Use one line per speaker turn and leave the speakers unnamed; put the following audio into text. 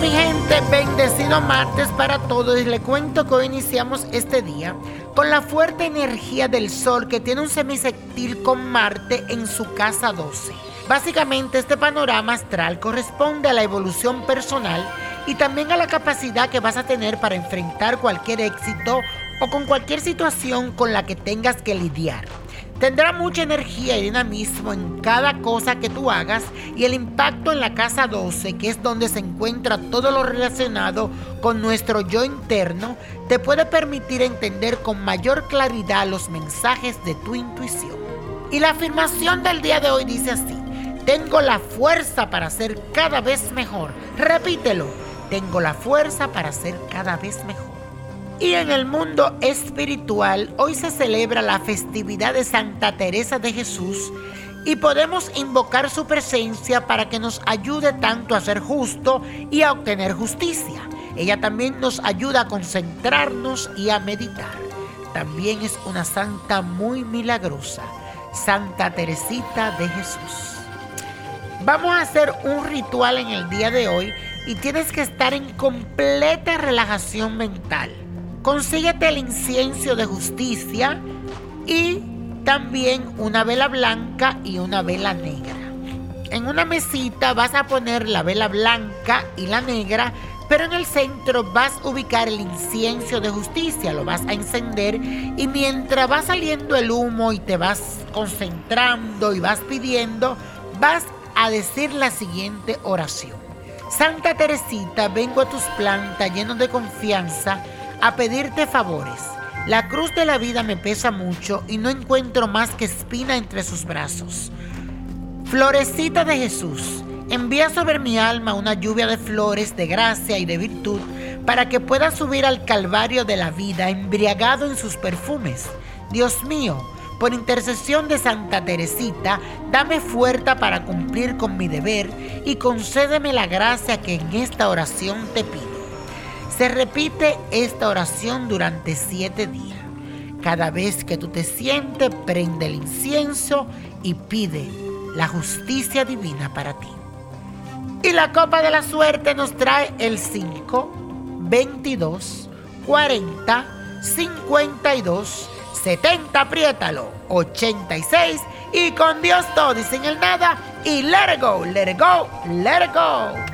mi gente, bendecido martes para todos y le cuento que hoy iniciamos este día con la fuerte energía del Sol que tiene un semisectil con Marte en su casa 12. Básicamente este panorama astral corresponde a la evolución personal y también a la capacidad que vas a tener para enfrentar cualquier éxito o con cualquier situación con la que tengas que lidiar. Tendrá mucha energía y dinamismo en cada cosa que tú hagas y el impacto en la casa 12, que es donde se encuentra todo lo relacionado con nuestro yo interno, te puede permitir entender con mayor claridad los mensajes de tu intuición. Y la afirmación del día de hoy dice así, tengo la fuerza para ser cada vez mejor. Repítelo, tengo la fuerza para ser cada vez mejor. Y en el mundo espiritual, hoy se celebra la festividad de Santa Teresa de Jesús y podemos invocar su presencia para que nos ayude tanto a ser justo y a obtener justicia. Ella también nos ayuda a concentrarnos y a meditar. También es una santa muy milagrosa, Santa Teresita de Jesús. Vamos a hacer un ritual en el día de hoy y tienes que estar en completa relajación mental consíguete el incienso de justicia y también una vela blanca y una vela negra. En una mesita vas a poner la vela blanca y la negra, pero en el centro vas a ubicar el incienso de justicia, lo vas a encender y mientras va saliendo el humo y te vas concentrando y vas pidiendo, vas a decir la siguiente oración. Santa Teresita, vengo a tus plantas lleno de confianza a pedirte favores. La cruz de la vida me pesa mucho y no encuentro más que espina entre sus brazos. Florecita de Jesús, envía sobre mi alma una lluvia de flores, de gracia y de virtud, para que pueda subir al calvario de la vida embriagado en sus perfumes. Dios mío, por intercesión de Santa Teresita, dame fuerza para cumplir con mi deber y concédeme la gracia que en esta oración te pido. Se repite esta oración durante siete días. Cada vez que tú te sientes, prende el incienso y pide la justicia divina para ti. Y la copa de la suerte nos trae el 5, 22, 40, 52, 70, apriétalo, 86 y con Dios todo y sin el nada y let it go, let it go, let it go.